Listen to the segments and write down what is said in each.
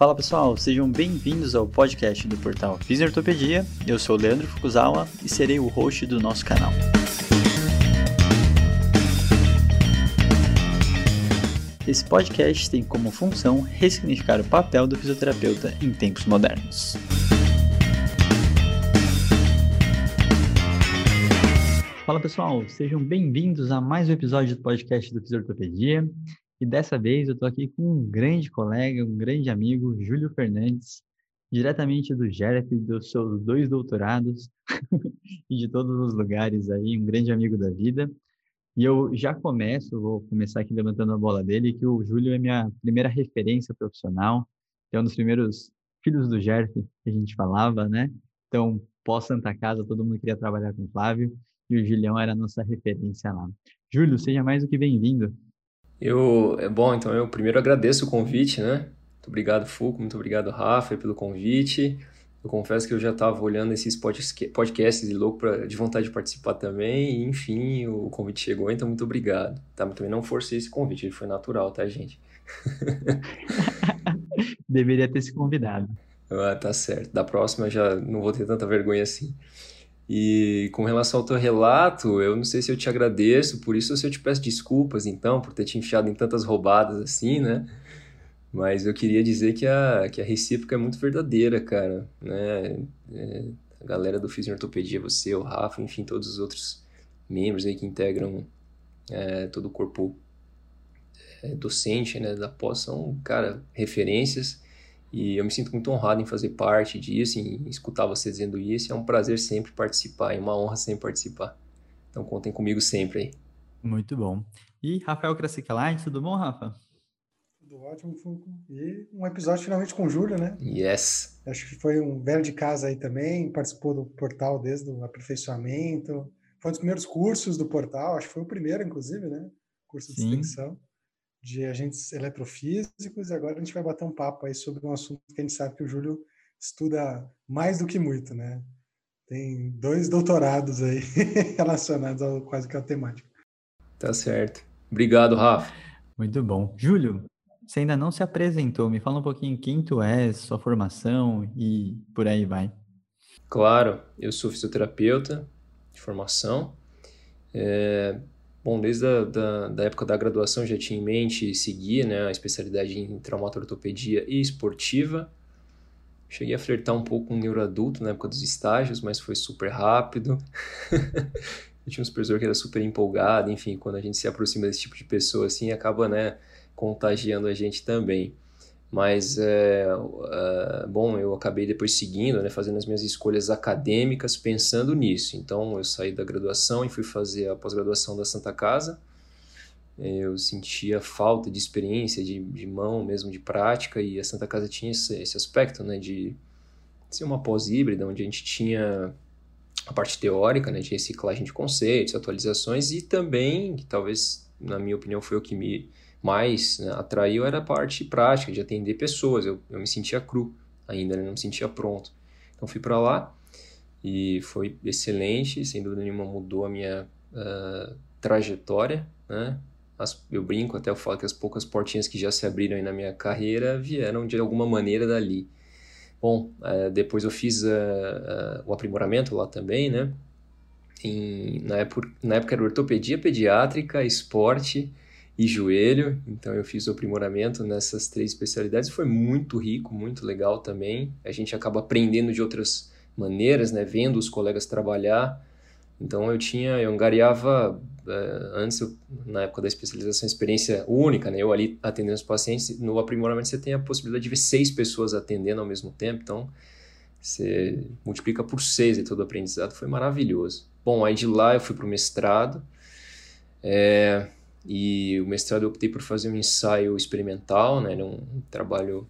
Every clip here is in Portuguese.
Fala pessoal, sejam bem-vindos ao podcast do portal Fisiortopedia. Eu sou Leandro Fukuzawa e serei o host do nosso canal. Esse podcast tem como função ressignificar o papel do fisioterapeuta em tempos modernos. Fala pessoal, sejam bem-vindos a mais um episódio do podcast do Fisiortopedia. E dessa vez eu estou aqui com um grande colega, um grande amigo, Júlio Fernandes, diretamente do GERF, dos seus dois doutorados e de todos os lugares aí, um grande amigo da vida. E eu já começo, vou começar aqui levantando a bola dele, que o Júlio é minha primeira referência profissional, é um dos primeiros filhos do GERF que a gente falava, né? Então, pós Santa Casa, todo mundo queria trabalhar com o Flávio, e o Julião era a nossa referência lá. Júlio, seja mais do que bem-vindo. Eu, é bom, então eu primeiro agradeço o convite, né? Muito obrigado, Fuco, muito obrigado, Rafa, pelo convite. Eu confesso que eu já estava olhando esses podcasts e louco pra, de vontade de participar também, e enfim, o convite chegou, então muito obrigado. Tá, mas também não forcei esse convite, ele foi natural, tá, gente? Deveria ter se convidado. Ah, tá certo. Da próxima já não vou ter tanta vergonha assim. E com relação ao teu relato, eu não sei se eu te agradeço por isso ou se eu te peço desculpas, então, por ter te enfiado em tantas roubadas assim, né? Mas eu queria dizer que a, que a recíproca é muito verdadeira, cara, né? É, a galera do Fisioortopedia, você, o Rafa, enfim, todos os outros membros aí que integram é, todo o corpo é, docente, né, da pós, são, cara, referências e eu me sinto muito honrado em fazer parte disso, em escutar você dizendo isso. É um prazer sempre participar, é uma honra sempre participar. Então contem comigo sempre aí. Muito bom. E Rafael Krasicalai, tudo bom, Rafa? Tudo ótimo, Fulco. E um episódio finalmente com o Júlio, né? Yes. Acho que foi um velho de casa aí também, participou do portal desde o aperfeiçoamento. Foi um dos primeiros cursos do portal, acho que foi o primeiro, inclusive, né? Curso de Sim. extensão de agentes eletrofísicos e agora a gente vai bater um papo aí sobre um assunto que a gente sabe que o Júlio estuda mais do que muito, né? Tem dois doutorados aí relacionados ao, quase que à temática. Tá certo. Obrigado, Rafa. Muito bom. Júlio, você ainda não se apresentou. Me fala um pouquinho quem tu és, sua formação e por aí vai. Claro, eu sou fisioterapeuta de formação. É, Bom, desde a da, da época da graduação já tinha em mente seguir né, a especialidade em traumatortopedia e esportiva. Cheguei a flertar um pouco com neuroadulto na época dos estágios, mas foi super rápido. eu tinha um supervisor que era super empolgado, enfim, quando a gente se aproxima desse tipo de pessoa assim, acaba, né, contagiando a gente também. Mas, é, é, bom, eu acabei depois seguindo, né, fazendo as minhas escolhas acadêmicas pensando nisso. Então, eu saí da graduação e fui fazer a pós-graduação da Santa Casa. Eu sentia falta de experiência, de, de mão mesmo, de prática, e a Santa Casa tinha esse, esse aspecto, né, de ser uma pós-híbrida, onde a gente tinha a parte teórica, né, de reciclagem de conceitos, atualizações, e também, que talvez, na minha opinião, foi o que me mais né, atraiu era a parte prática, de atender pessoas. Eu, eu me sentia cru ainda, né, não me sentia pronto. Então fui para lá e foi excelente, sem dúvida nenhuma mudou a minha uh, trajetória. Né? As, eu brinco até, eu falo que as poucas portinhas que já se abriram aí na minha carreira vieram de alguma maneira dali. Bom, uh, depois eu fiz uh, o aprimoramento lá também, né? Em, na, época, na época era ortopedia pediátrica, esporte e joelho. Então eu fiz o aprimoramento nessas três especialidades. Foi muito rico, muito legal também. A gente acaba aprendendo de outras maneiras, né? Vendo os colegas trabalhar. Então eu tinha, eu angariava uh, antes, eu, na época da especialização, experiência única, né? Eu ali atendendo os pacientes. No aprimoramento você tem a possibilidade de ver seis pessoas atendendo ao mesmo tempo. Então você multiplica por seis e todo o aprendizado. Foi maravilhoso. Bom, aí de lá eu fui para o mestrado. É, e o mestrado eu optei por fazer um ensaio experimental, né? Era um trabalho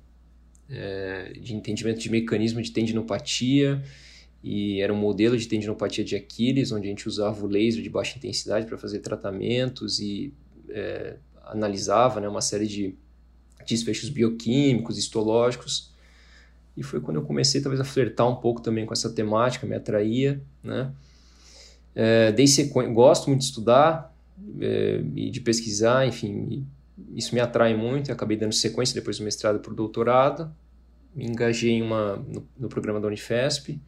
é, de entendimento de mecanismo de tendinopatia e era um modelo de tendinopatia de Aquiles, onde a gente usava o laser de baixa intensidade para fazer tratamentos e é, analisava né, uma série de desfechos bioquímicos, histológicos. E foi quando eu comecei talvez a flertar um pouco também com essa temática, me atraía, né? É, dei sequ... Gosto muito de estudar, é, e de pesquisar, enfim, isso me atrai muito. Eu acabei dando sequência depois do mestrado para o doutorado me engajei em uma, no, no, programa da Unifesp,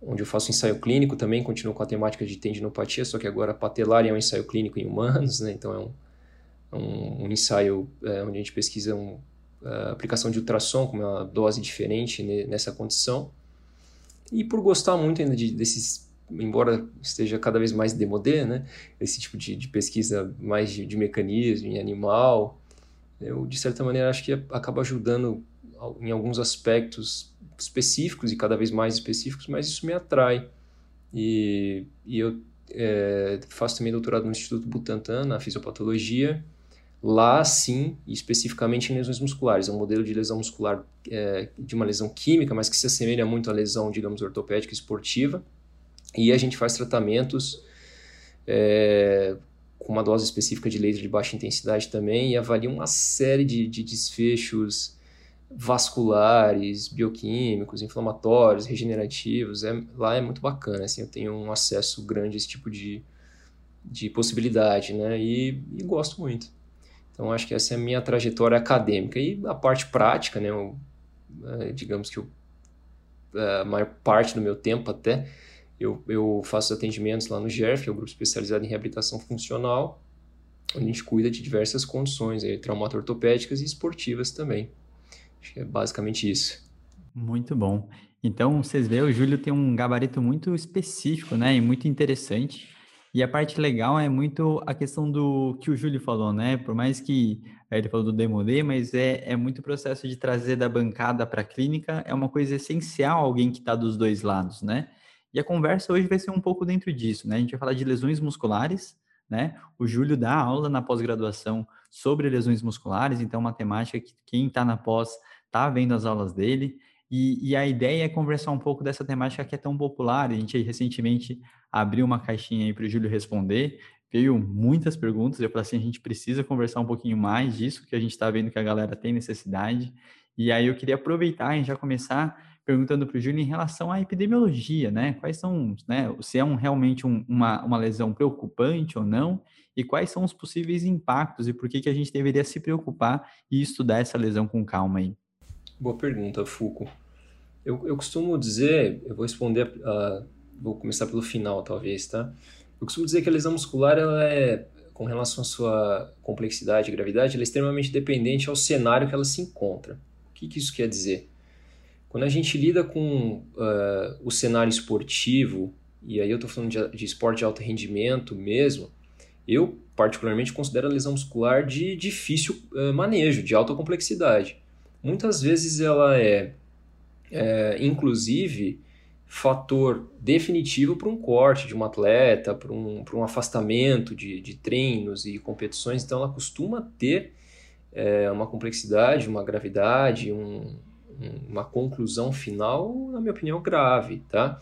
onde eu faço ensaio clínico também, continuo com a temática de tendinopatia, só que agora patelar é um ensaio clínico em humanos, né? então é um, um, um ensaio é, onde a gente pesquisa um, a aplicação de ultrassom com uma dose diferente nessa condição. E por gostar muito ainda de, desses, embora esteja cada vez mais demodé, né? esse tipo de, de pesquisa mais de, de mecanismo em animal, eu de certa maneira acho que acaba ajudando em alguns aspectos específicos e cada vez mais específicos, mas isso me atrai. E, e eu é, faço também doutorado no Instituto Butantan, na fisiopatologia. Lá, sim, especificamente em lesões musculares. É um modelo de lesão muscular, é, de uma lesão química, mas que se assemelha muito à lesão, digamos, ortopédica esportiva. E a gente faz tratamentos é, com uma dose específica de laser de baixa intensidade também e avalia uma série de, de desfechos vasculares, bioquímicos, inflamatórios, regenerativos. É, lá é muito bacana, assim, eu tenho um acesso grande a esse tipo de, de possibilidade, né? E, e gosto muito. Então, acho que essa é a minha trajetória acadêmica. E a parte prática, né? Eu, é, digamos que eu, é, a maior parte do meu tempo até, eu, eu faço atendimentos lá no GERF, é o grupo especializado em reabilitação funcional, onde a gente cuida de diversas condições, aí, traumato-ortopédicas e esportivas também. Acho que é basicamente isso. Muito bom. Então, vocês veem, o Júlio tem um gabarito muito específico, né? E muito interessante. E a parte legal é muito a questão do que o Júlio falou, né? Por mais que ele falou do Demodê, mas é, é muito processo de trazer da bancada para a clínica, é uma coisa essencial alguém que está dos dois lados, né? E a conversa hoje vai ser um pouco dentro disso, né? A gente vai falar de lesões musculares, né? O Júlio dá aula na pós-graduação sobre lesões musculares, então uma temática que quem está na pós está vendo as aulas dele. E, e, a ideia é conversar um pouco dessa temática que é tão popular. A gente recentemente abriu uma caixinha aí para o Júlio responder. Veio muitas perguntas. Eu falei assim: a gente precisa conversar um pouquinho mais disso, que a gente está vendo que a galera tem necessidade. E aí eu queria aproveitar e já começar perguntando para o Júlio em relação à epidemiologia, né? Quais são, né? Se é um, realmente um, uma, uma lesão preocupante ou não, e quais são os possíveis impactos e por que, que a gente deveria se preocupar e estudar essa lesão com calma aí. Boa pergunta, Fuco. Eu, eu costumo dizer, eu vou responder, uh, vou começar pelo final, talvez, tá? Eu costumo dizer que a lesão muscular, ela é, com relação à sua complexidade e gravidade, ela é extremamente dependente ao cenário que ela se encontra. O que, que isso quer dizer? Quando a gente lida com uh, o cenário esportivo, e aí eu estou falando de, de, esporte de alto rendimento mesmo, eu particularmente considero a lesão muscular de difícil uh, manejo, de alta complexidade. Muitas vezes ela é, é inclusive, fator definitivo para um corte de um atleta, para um, um afastamento de, de treinos e competições, então ela costuma ter é, uma complexidade, uma gravidade, um, uma conclusão final, na minha opinião, grave. Tá?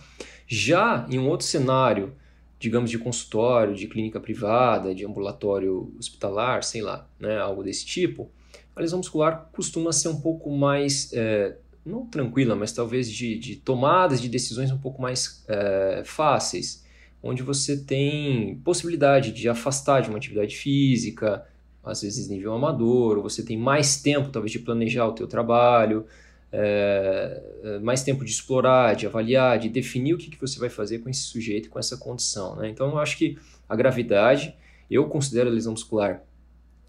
Já em um outro cenário, digamos de consultório, de clínica privada, de ambulatório hospitalar, sei lá, né, algo desse tipo, a lesão muscular costuma ser um pouco mais, é, não tranquila, mas talvez de, de, tomadas de decisões um pouco mais é, fáceis, onde você tem possibilidade de afastar de uma atividade física, às vezes nível amador, ou você tem mais tempo talvez de planejar o teu trabalho, é, é, mais tempo de explorar, de avaliar, de definir o que, que você vai fazer com esse sujeito, com essa condição. Né? Então, eu acho que a gravidade, eu considero a lesão muscular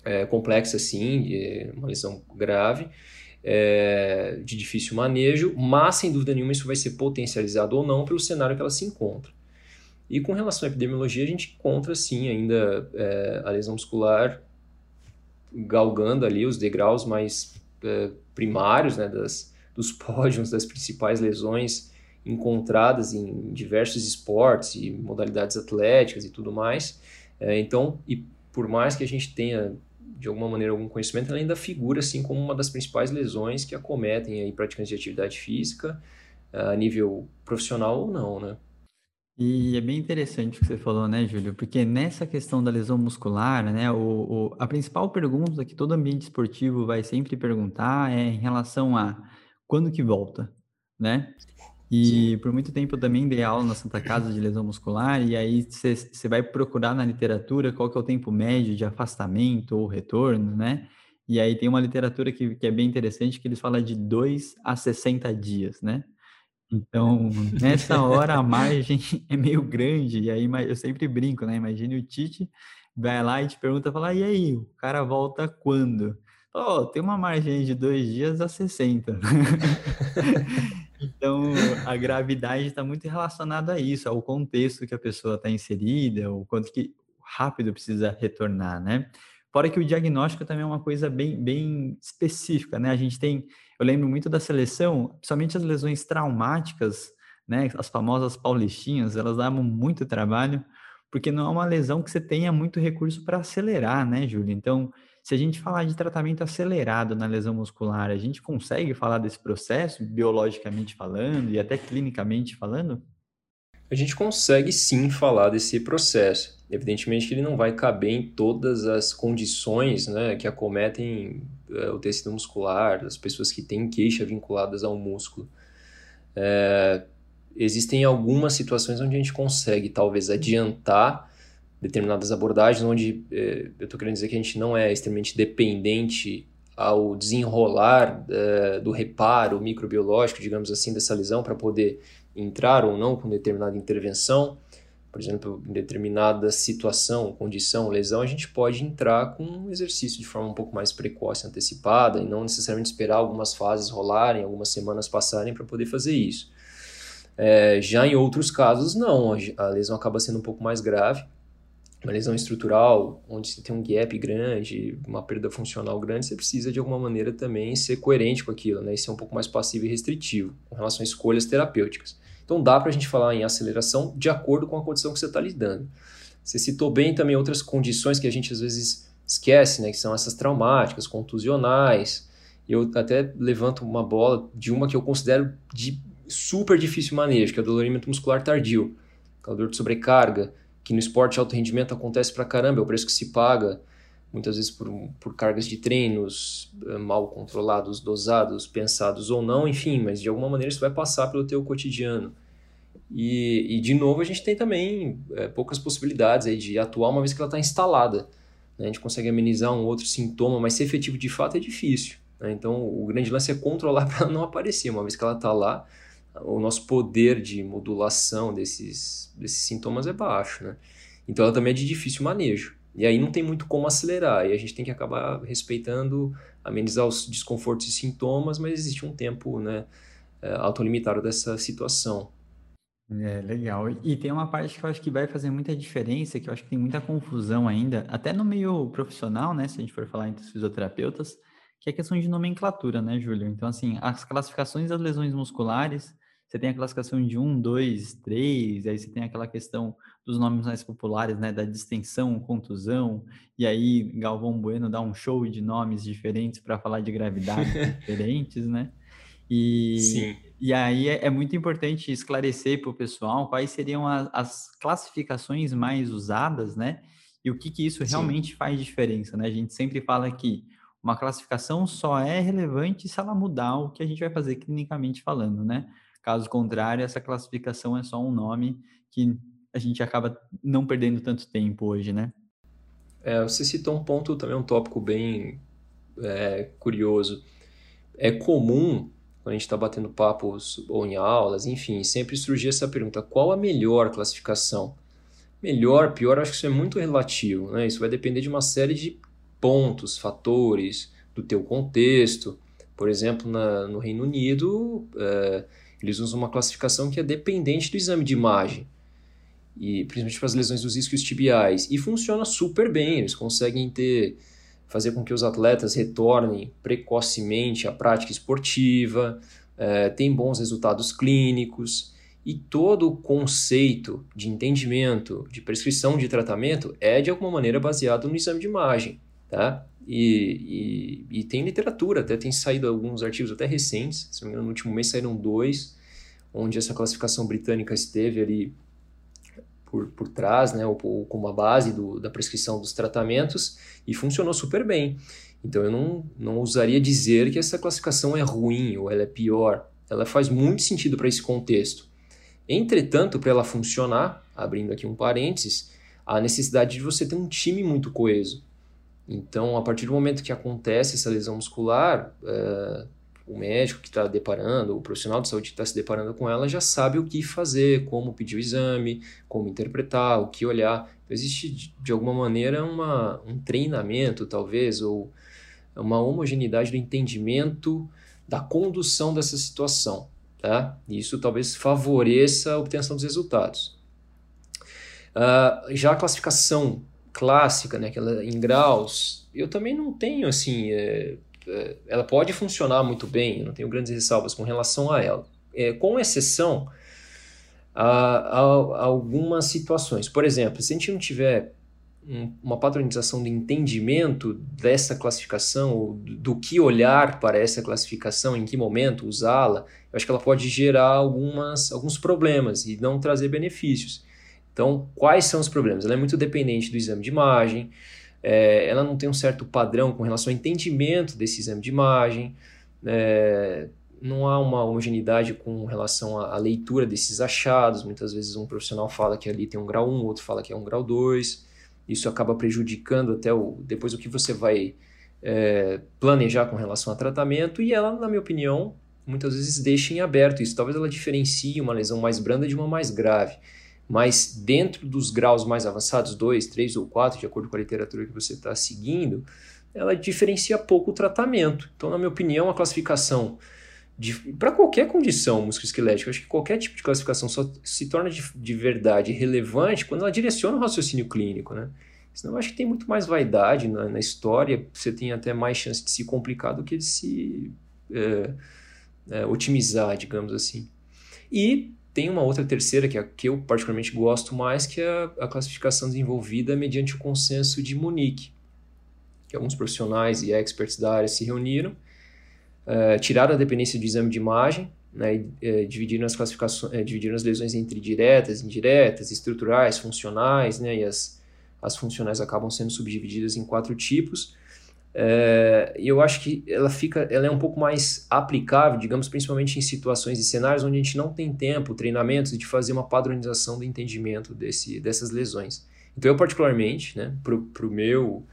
é, complexa, sim, uma lesão grave, é, de difícil manejo, mas sem dúvida nenhuma isso vai ser potencializado ou não pelo cenário que ela se encontra. E com relação à epidemiologia, a gente encontra sim ainda é, a lesão muscular galgando ali os degraus mais é, primários né, das, dos pódios das principais lesões encontradas em diversos esportes e modalidades atléticas e tudo mais. É, então, e por mais que a gente tenha de alguma maneira algum conhecimento, ela ainda figura assim como uma das principais lesões que acometem aí praticantes de atividade física a nível profissional ou não, né? E é bem interessante o que você falou, né, Júlio? Porque nessa questão da lesão muscular, né, o, o, a principal pergunta que todo ambiente esportivo vai sempre perguntar é em relação a quando que volta, né? E Sim. por muito tempo eu também dei aula na Santa Casa de lesão muscular, e aí você vai procurar na literatura qual que é o tempo médio de afastamento ou retorno, né? E aí tem uma literatura que, que é bem interessante, que eles falam de 2 a 60 dias, né? Então, nessa hora a margem é meio grande, e aí eu sempre brinco, né? Imagine o Tite vai lá e te pergunta, fala, e aí, o cara volta quando? Oh, tem uma margem de dois dias a 60. então, a gravidade está muito relacionada a isso, ao contexto que a pessoa está inserida, o quanto que rápido precisa retornar, né? Fora que o diagnóstico também é uma coisa bem, bem específica, né? A gente tem, eu lembro muito da seleção, principalmente as lesões traumáticas, né? As famosas paulistinhas, elas davam muito trabalho, porque não é uma lesão que você tenha muito recurso para acelerar, né, Júlio? Então, se a gente falar de tratamento acelerado na lesão muscular, a gente consegue falar desse processo, biologicamente falando e até clinicamente falando? A gente consegue sim falar desse processo. Evidentemente que ele não vai caber em todas as condições né, que acometem é, o tecido muscular, as pessoas que têm queixa vinculadas ao músculo. É, existem algumas situações onde a gente consegue talvez adiantar determinadas abordagens, onde é, eu estou querendo dizer que a gente não é extremamente dependente ao desenrolar é, do reparo microbiológico, digamos assim, dessa lesão para poder entrar ou não com determinada intervenção, por exemplo, em determinada situação, condição, lesão, a gente pode entrar com um exercício de forma um pouco mais precoce, antecipada, e não necessariamente esperar algumas fases rolarem, algumas semanas passarem para poder fazer isso. É, já em outros casos, não, a lesão acaba sendo um pouco mais grave, uma lesão estrutural, onde você tem um gap grande, uma perda funcional grande, você precisa de alguma maneira também ser coerente com aquilo, né? E ser um pouco mais passivo e restritivo com relação a escolhas terapêuticas. Então dá para a gente falar em aceleração de acordo com a condição que você está lidando. Você citou bem também outras condições que a gente às vezes esquece, né, que são essas traumáticas, contusionais. Eu até levanto uma bola de uma que eu considero de super difícil manejo, que é o dolorimento muscular tardio, aquela dor de sobrecarga, que no esporte alto rendimento acontece pra caramba, é o preço que se paga, muitas vezes por, por cargas de treinos eh, mal controlados, dosados, pensados ou não, enfim, mas de alguma maneira isso vai passar pelo teu cotidiano. E, e de novo, a gente tem também é, poucas possibilidades aí de atuar uma vez que ela está instalada. Né? A gente consegue amenizar um outro sintoma, mas ser efetivo de fato é difícil. Né? Então, o grande lance é controlar para não aparecer. Uma vez que ela está lá, o nosso poder de modulação desses, desses sintomas é baixo. Né? Então, ela também é de difícil manejo. E aí não tem muito como acelerar, e a gente tem que acabar respeitando, amenizar os desconfortos e sintomas, mas existe um tempo né, é, autolimitado dessa situação. É, legal. E tem uma parte que eu acho que vai fazer muita diferença, que eu acho que tem muita confusão ainda, até no meio profissional, né, se a gente for falar entre os fisioterapeutas, que é a questão de nomenclatura, né, Júlio? Então, assim, as classificações das lesões musculares, você tem a classificação de 1, 2, 3, aí você tem aquela questão dos nomes mais populares, né, da distensão, contusão, e aí Galvão Bueno dá um show de nomes diferentes para falar de gravidade diferentes, né? E, Sim. e aí é, é muito importante esclarecer para o pessoal quais seriam a, as classificações mais usadas, né? E o que, que isso realmente Sim. faz diferença, né? A gente sempre fala que uma classificação só é relevante se ela mudar o que a gente vai fazer clinicamente falando, né? Caso contrário, essa classificação é só um nome que a gente acaba não perdendo tanto tempo hoje, né? É, você citou um ponto também, um tópico bem é, curioso. É comum, quando a gente está batendo papos ou em aulas, enfim, sempre surgir essa pergunta: qual a melhor classificação? Melhor, pior, acho que isso é muito relativo, né? Isso vai depender de uma série de pontos, fatores, do teu contexto. Por exemplo, na, no Reino Unido, é, eles usam uma classificação que é dependente do exame de imagem e principalmente para as lesões dos isquios tibiais. E funciona super bem, eles conseguem ter fazer com que os atletas retornem precocemente à prática esportiva, é, tem bons resultados clínicos e todo o conceito de entendimento, de prescrição de tratamento é de alguma maneira baseado no exame de imagem, tá? E, e, e tem literatura, até tem saído alguns artigos até recentes, se não me engano, no último mês saíram dois, onde essa classificação britânica esteve ali por, por trás, né, ou, ou como a base do, da prescrição dos tratamentos, e funcionou super bem. Então eu não, não ousaria dizer que essa classificação é ruim ou ela é pior. Ela faz muito sentido para esse contexto. Entretanto, para ela funcionar, abrindo aqui um parênteses, há necessidade de você ter um time muito coeso. Então, a partir do momento que acontece essa lesão muscular, é, o médico que está deparando, o profissional de saúde que está se deparando com ela, já sabe o que fazer, como pedir o exame, como interpretar, o que olhar. Então, existe, de alguma maneira, uma, um treinamento, talvez, ou uma homogeneidade do entendimento da condução dessa situação. Tá? Isso talvez favoreça a obtenção dos resultados. Uh, já a classificação clássica, né, aquela em graus, eu também não tenho assim. É, é, ela pode funcionar muito bem, eu não tenho grandes ressalvas com relação a ela. É, com exceção a, a, a, algumas situações. Por exemplo, se a gente não tiver um, uma padronização de entendimento dessa classificação, do que olhar para essa classificação, em que momento usá-la, eu acho que ela pode gerar algumas, alguns problemas e não trazer benefícios. Então, quais são os problemas? Ela é muito dependente do exame de imagem, é, ela não tem um certo padrão com relação ao entendimento desse exame de imagem, é, não há uma homogeneidade com relação à, à, leitura desses achados. Muitas vezes um profissional fala que ali tem um grau 1, outro fala que é um grau 2. Isso acaba prejudicando até o, depois o que você vai é, planejar com relação a tratamento. E ela, na minha opinião, muitas vezes deixa em aberto isso. Talvez ela diferencie uma lesão mais branda de uma mais grave mas dentro dos graus mais avançados, 2, 3 ou 4, de acordo com a literatura que você está seguindo, ela diferencia pouco o tratamento. Então, na minha opinião, a classificação para qualquer condição musculoesquelética, acho que qualquer tipo de classificação só se torna de, de verdade relevante quando ela direciona o raciocínio clínico, né? Senão eu acho que tem muito mais vaidade na, na história, você tem até mais chance de se complicar do que de se é, é, otimizar, digamos assim. E tem uma outra terceira, que é a que eu particularmente gosto mais, que é a classificação desenvolvida mediante o consenso de Munique, que alguns profissionais e experts da área se reuniram, uh, tiraram a dependência do exame de imagem, né, e, uh, dividiram as classificações, uh, dividiram as lesões entre diretas, indiretas, estruturais, funcionais, né, e as, as funcionais acabam sendo subdivididas em quatro tipos, é, eu acho que ela fica, ela é um pouco mais aplicável, digamos, principalmente em situações e cenários onde a gente não tem tempo, treinamentos de fazer uma padronização do entendimento desse, dessas lesões. Então, eu particularmente, né, para o meu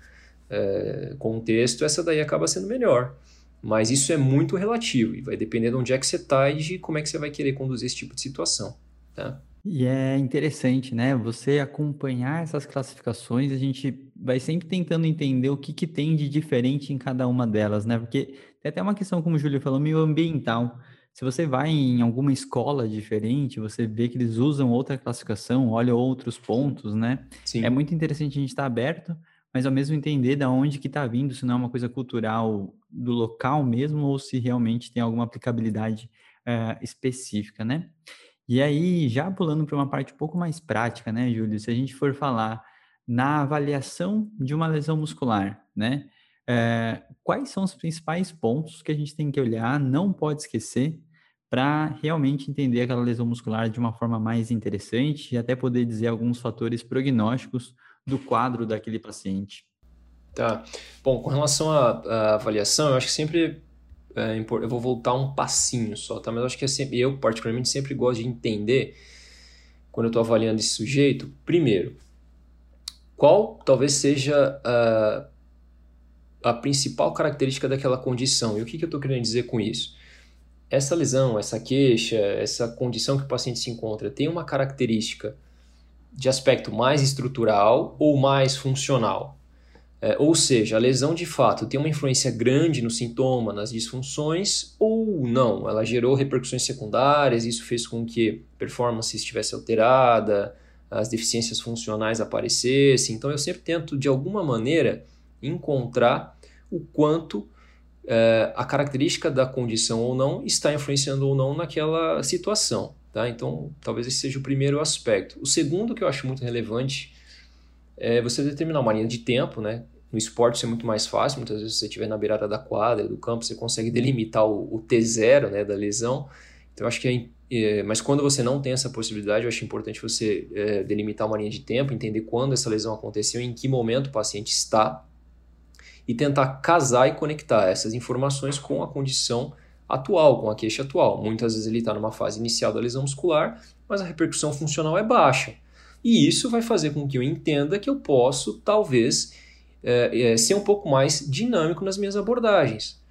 é, contexto, essa daí acaba sendo melhor. Mas isso é muito relativo e vai depender de onde é que você está e de como é que você vai querer conduzir esse tipo de situação. Tá? E é interessante, né? Você acompanhar essas classificações, a gente vai sempre tentando entender o que, que tem de diferente em cada uma delas, né? Porque tem até uma questão, como o Júlio falou, meio ambiental. Se você vai em alguma escola diferente, você vê que eles usam outra classificação, olha outros pontos, né? Sim. É muito interessante a gente estar aberto, mas ao mesmo entender da onde que está vindo, se não é uma coisa cultural do local mesmo, ou se realmente tem alguma aplicabilidade uh, específica, né? E aí, já pulando para uma parte um pouco mais prática, né, Júlio? Se a gente for falar na avaliação de uma lesão muscular, né? É, quais são os principais pontos que a gente tem que olhar, não pode esquecer, para realmente entender aquela lesão muscular de uma forma mais interessante e até poder dizer alguns fatores prognósticos do quadro daquele paciente? Tá. Bom, com relação à, à avaliação, eu acho que sempre é, eu vou voltar um passinho só, tá? Mas eu acho que é sempre, eu particularmente sempre gosto de entender quando eu estou avaliando esse sujeito, primeiro, qual talvez seja a, a principal característica daquela condição. E o que, que eu estou querendo dizer com isso? Essa lesão, essa queixa, essa condição que o paciente se encontra tem uma característica de aspecto mais estrutural ou mais funcional? É, ou seja, a lesão de fato tem uma influência grande no sintoma, nas disfunções, ou não? Ela gerou repercussões secundárias, isso fez com que a performance estivesse alterada, as deficiências funcionais aparecessem. Então eu sempre tento, de alguma maneira, encontrar o quanto é, a característica da condição ou não está influenciando ou não naquela situação. Tá? Então, talvez esse seja o primeiro aspecto. O segundo que eu acho muito relevante é você determinar uma linha de tempo, né? No esporte isso é muito mais fácil, muitas vezes se você estiver na beirada da quadra, do campo, você consegue delimitar o, o T0 né, da lesão. Então, acho que é, é, mas quando você não tem essa possibilidade, eu acho importante você é, delimitar uma linha de tempo, entender quando essa lesão aconteceu, em que momento o paciente está, e tentar casar e conectar essas informações com a condição atual, com a queixa atual. Muitas vezes ele está numa fase inicial da lesão muscular, mas a repercussão funcional é baixa. E isso vai fazer com que eu entenda que eu posso, talvez, é, ser um pouco mais dinâmico nas minhas abordagens.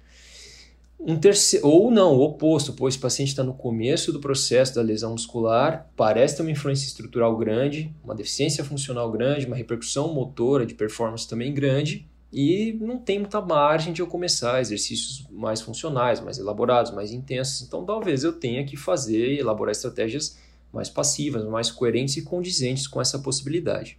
Um terceiro, ou não, o oposto, pois o paciente está no começo do processo da lesão muscular, parece ter uma influência estrutural grande, uma deficiência funcional grande, uma repercussão motora de performance também grande, e não tem muita margem de eu começar exercícios mais funcionais, mais elaborados, mais intensos. Então, talvez eu tenha que fazer e elaborar estratégias mais passivas, mais coerentes e condizentes com essa possibilidade.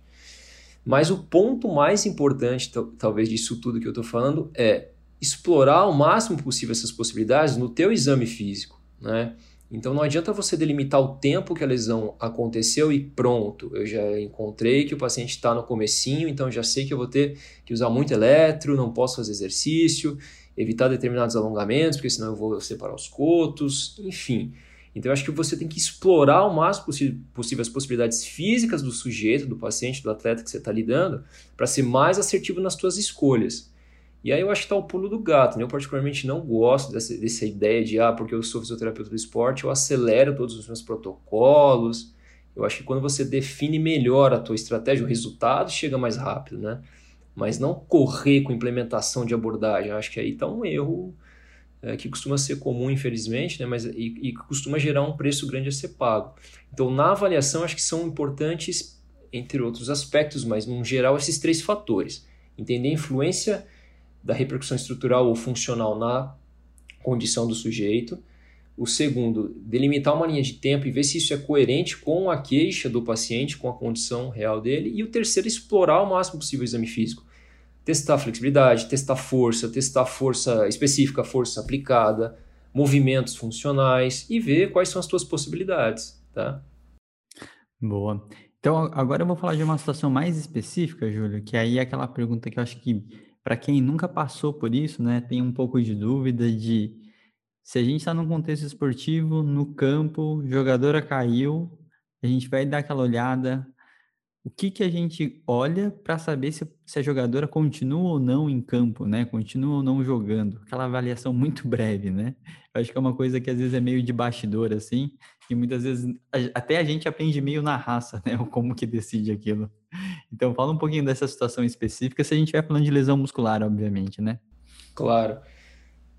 Mas o ponto mais importante, talvez, disso tudo que eu estou falando é explorar o máximo possível essas possibilidades no teu exame físico, né? Então não adianta você delimitar o tempo que a lesão aconteceu e pronto, eu já encontrei que o paciente está no comecinho, então já sei que eu vou ter que usar muito eletro, não posso fazer exercício, evitar determinados alongamentos, porque senão eu vou separar os cotos, enfim. Então eu acho que você tem que explorar ao máximo possível as possibilidades físicas do sujeito, do paciente, do atleta que você está lidando, para ser mais assertivo nas suas escolhas. E aí eu acho que está o pulo do gato. Né? Eu particularmente não gosto dessa, dessa ideia de, ah, porque eu sou fisioterapeuta do esporte, eu acelero todos os meus protocolos. Eu acho que quando você define melhor a tua estratégia, o resultado chega mais rápido, né? Mas não correr com implementação de abordagem. Eu acho que aí está um erro é, que costuma ser comum, infelizmente, né? Mas, e, e costuma gerar um preço grande a ser pago. Então, na avaliação, acho que são importantes, entre outros aspectos, mas, no geral, esses três fatores. Entender a influência da repercussão estrutural ou funcional na condição do sujeito. O segundo, delimitar uma linha de tempo e ver se isso é coerente com a queixa do paciente, com a condição real dele. E o terceiro, explorar o máximo possível o exame físico. Testar flexibilidade, testar força, testar força específica, força aplicada, movimentos funcionais e ver quais são as suas possibilidades, tá? Boa. Então, agora eu vou falar de uma situação mais específica, Júlio, que aí é aquela pergunta que eu acho que para quem nunca passou por isso, né, tem um pouco de dúvida de se a gente está num contexto esportivo, no campo, jogadora caiu, a gente vai dar aquela olhada, o que, que a gente olha para saber se, se, a jogadora continua ou não em campo, né? Continua ou não jogando. Aquela avaliação muito breve, né? Eu acho que é uma coisa que às vezes é meio de bastidor, assim, e muitas vezes até a gente aprende meio na raça, né? O como que decide aquilo. Então, fala um pouquinho dessa situação específica, se a gente estiver falando de lesão muscular, obviamente, né? Claro.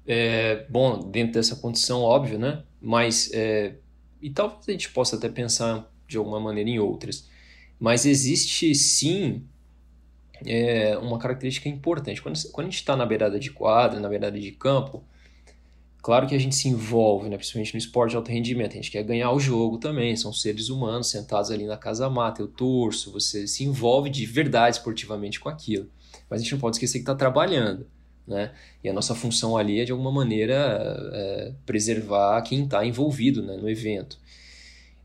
É, bom, dentro dessa condição, óbvio, né? Mas, é, e talvez a gente possa até pensar de alguma maneira em outras. Mas existe sim é, uma característica importante. Quando, quando a gente está na beirada de quadra, na beirada de campo, Claro que a gente se envolve, né, principalmente no esporte de alto rendimento, a gente quer ganhar o jogo também, são seres humanos sentados ali na casa mata, eu torço, você se envolve de verdade esportivamente com aquilo. Mas a gente não pode esquecer que está trabalhando, né? E a nossa função ali é, de alguma maneira, é, preservar quem está envolvido né, no evento.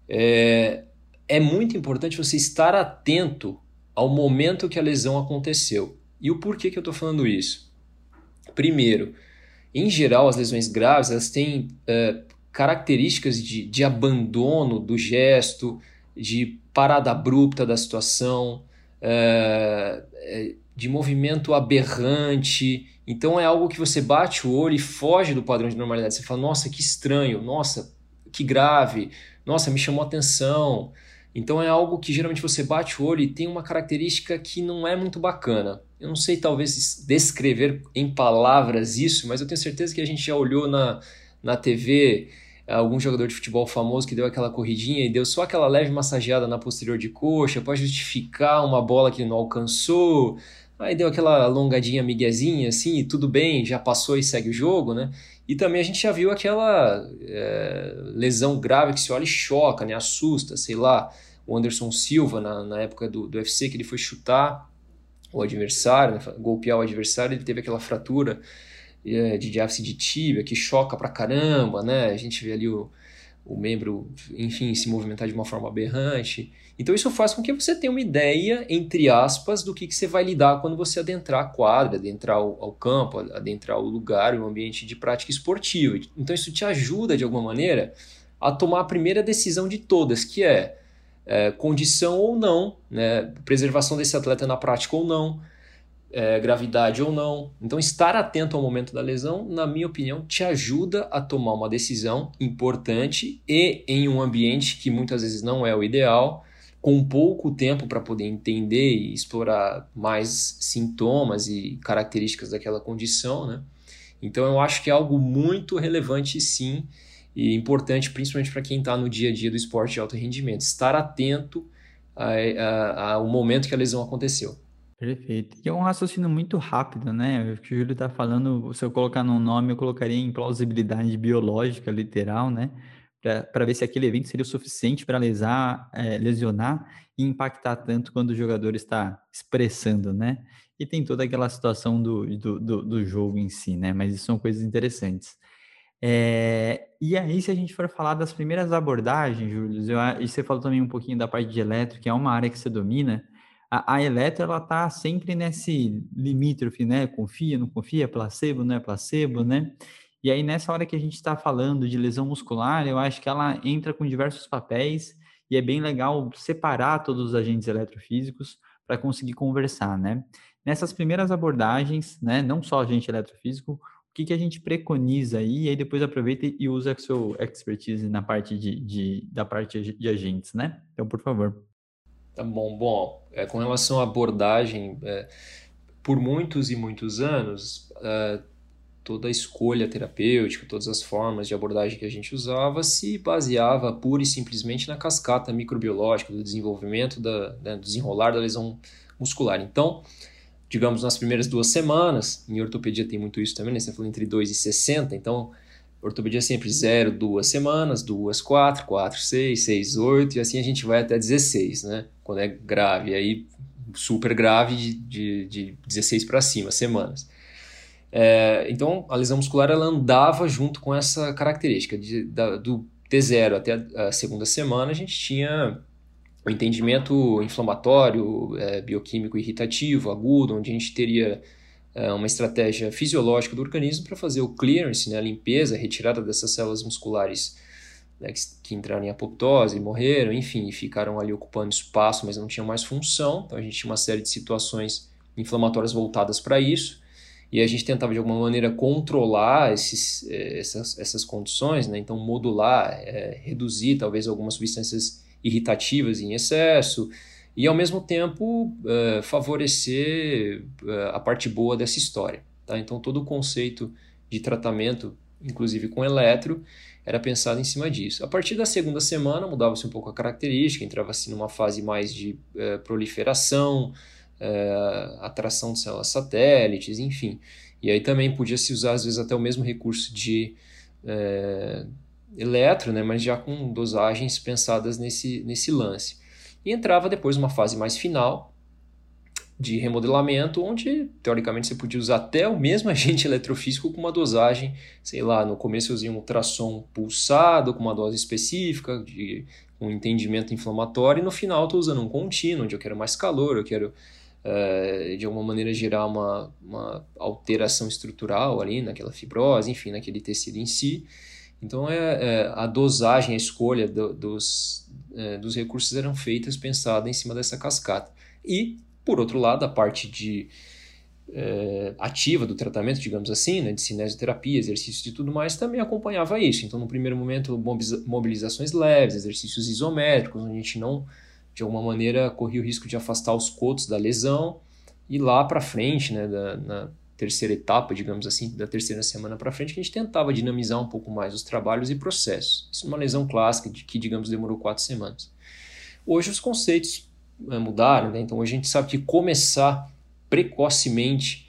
É, é muito importante você estar atento ao momento que a lesão aconteceu. E o porquê que eu estou falando isso? Primeiro, em geral, as lesões graves elas têm uh, características de, de abandono do gesto, de parada abrupta da situação, uh, de movimento aberrante. Então é algo que você bate o olho e foge do padrão de normalidade. Você fala, nossa, que estranho, nossa, que grave, nossa, me chamou atenção. Então é algo que geralmente você bate o olho e tem uma característica que não é muito bacana. Eu não sei talvez descrever em palavras isso, mas eu tenho certeza que a gente já olhou na, na TV algum jogador de futebol famoso que deu aquela corridinha e deu só aquela leve massageada na posterior de coxa para justificar uma bola que não alcançou. Aí deu aquela alongadinha miguezinha assim, tudo bem, já passou e segue o jogo, né? E também a gente já viu aquela é, lesão grave que se olha e choca, né? Assusta, sei lá. O Anderson Silva, na, na época do, do UFC, que ele foi chutar o adversário, né? golpear o adversário, ele teve aquela fratura é, de diáfise de tíbia que choca pra caramba, né? A gente vê ali o, o membro, enfim, se movimentar de uma forma aberrante. Então isso faz com que você tenha uma ideia, entre aspas, do que, que você vai lidar quando você adentrar a quadra, adentrar ao campo, adentrar o lugar, o ambiente de prática esportiva. Então isso te ajuda, de alguma maneira, a tomar a primeira decisão de todas, que é, é condição ou não, né, preservação desse atleta na prática ou não, é, gravidade ou não. Então, estar atento ao momento da lesão, na minha opinião, te ajuda a tomar uma decisão importante e em um ambiente que muitas vezes não é o ideal, com pouco tempo para poder entender e explorar mais sintomas e características daquela condição, né? Então eu acho que é algo muito relevante sim e importante, principalmente para quem está no dia a dia do esporte de alto rendimento, estar atento ao momento que a lesão aconteceu. Perfeito. E é um raciocínio muito rápido, né? O que o Júlio está falando, se eu colocar num nome, eu colocaria em plausibilidade biológica, literal, né? Para ver se aquele evento seria o suficiente para lesar, é, lesionar e impactar tanto quando o jogador está expressando, né? E tem toda aquela situação do, do, do, do jogo em si, né? Mas isso são coisas interessantes. É, e aí, se a gente for falar das primeiras abordagens, Júlio, e você falou também um pouquinho da parte de eletro, que é uma área que você domina, a, a eletro ela está sempre nesse limítrofe, né? Confia, não confia, placebo, não é placebo, né? E aí, nessa hora que a gente está falando de lesão muscular, eu acho que ela entra com diversos papéis e é bem legal separar todos os agentes eletrofísicos para conseguir conversar, né? Nessas primeiras abordagens, né, não só agente eletrofísico, o que, que a gente preconiza aí, e aí depois aproveita e usa a sua expertise na parte de, de, da parte de agentes, né? Então, por favor. Tá bom. Bom, é, com relação à abordagem, é, por muitos e muitos anos, é, toda a escolha terapêutica, todas as formas de abordagem que a gente usava se baseava pura e simplesmente na cascata microbiológica do desenvolvimento, da, né, desenrolar da lesão muscular. Então, digamos, nas primeiras duas semanas, em ortopedia tem muito isso também, né? Você falou entre 2 e 60, então Ortopedia é sempre 0, 2 semanas, 2, 4, 4, 6, 6, 8, e assim a gente vai até 16, né? Quando é grave, aí super grave de, de, de 16 para cima, semanas. É, então, a lesão muscular ela andava junto com essa característica. De, da, do T0 até a, a segunda semana, a gente tinha o entendimento inflamatório, é, bioquímico irritativo, agudo, onde a gente teria uma estratégia fisiológica do organismo para fazer o clearance, né, a limpeza, a retirada dessas células musculares né, que, que, entraram em apoptose, morreram, enfim, e ficaram ali ocupando espaço, mas não tinham mais função. Então a gente tinha uma série de situações inflamatórias voltadas para isso. E a gente tentava de alguma maneira controlar esses, é, essas, essas condições, né? então modular, é, reduzir talvez algumas substâncias irritativas em excesso, e ao mesmo tempo uh, favorecer uh, a parte boa dessa história. Tá? Então todo o conceito de tratamento, inclusive com eletro, era pensado em cima disso. A partir da segunda semana mudava-se um pouco a característica, entrava-se numa fase mais de uh, proliferação, atração de células satélites, enfim. E aí também podia se usar às vezes até o mesmo recurso de eletro, né, mas já com dosagens pensadas nesse, nesse lance e entrava depois uma fase mais final de remodelamento, onde teoricamente você podia usar até o mesmo agente eletrofísico com uma dosagem, sei lá, no começo eu usei um ultrassom pulsado com uma dose específica, de um entendimento inflamatório, e no final estou usando um contínuo, onde eu quero mais calor, eu quero uh, de alguma maneira gerar uma, uma alteração estrutural ali naquela fibrose, enfim, naquele tecido em si. Então é, é a dosagem, a escolha do, dos, é, dos recursos eram feitas pensada em cima dessa cascata. E, por outro lado, a parte de é, ativa do tratamento, digamos assim, né, de cinesioterapia, exercícios e tudo mais, também acompanhava isso. Então, no primeiro momento, mobilizações leves, exercícios isométricos, onde a gente não, de alguma maneira, corria o risco de afastar os cotos da lesão. E lá para frente, né, da, na terceira etapa, digamos assim, da terceira semana para frente, que a gente tentava dinamizar um pouco mais os trabalhos e processos. Isso numa lesão clássica de que, digamos, demorou quatro semanas. Hoje os conceitos eh, mudaram, né? então hoje a gente sabe que começar precocemente,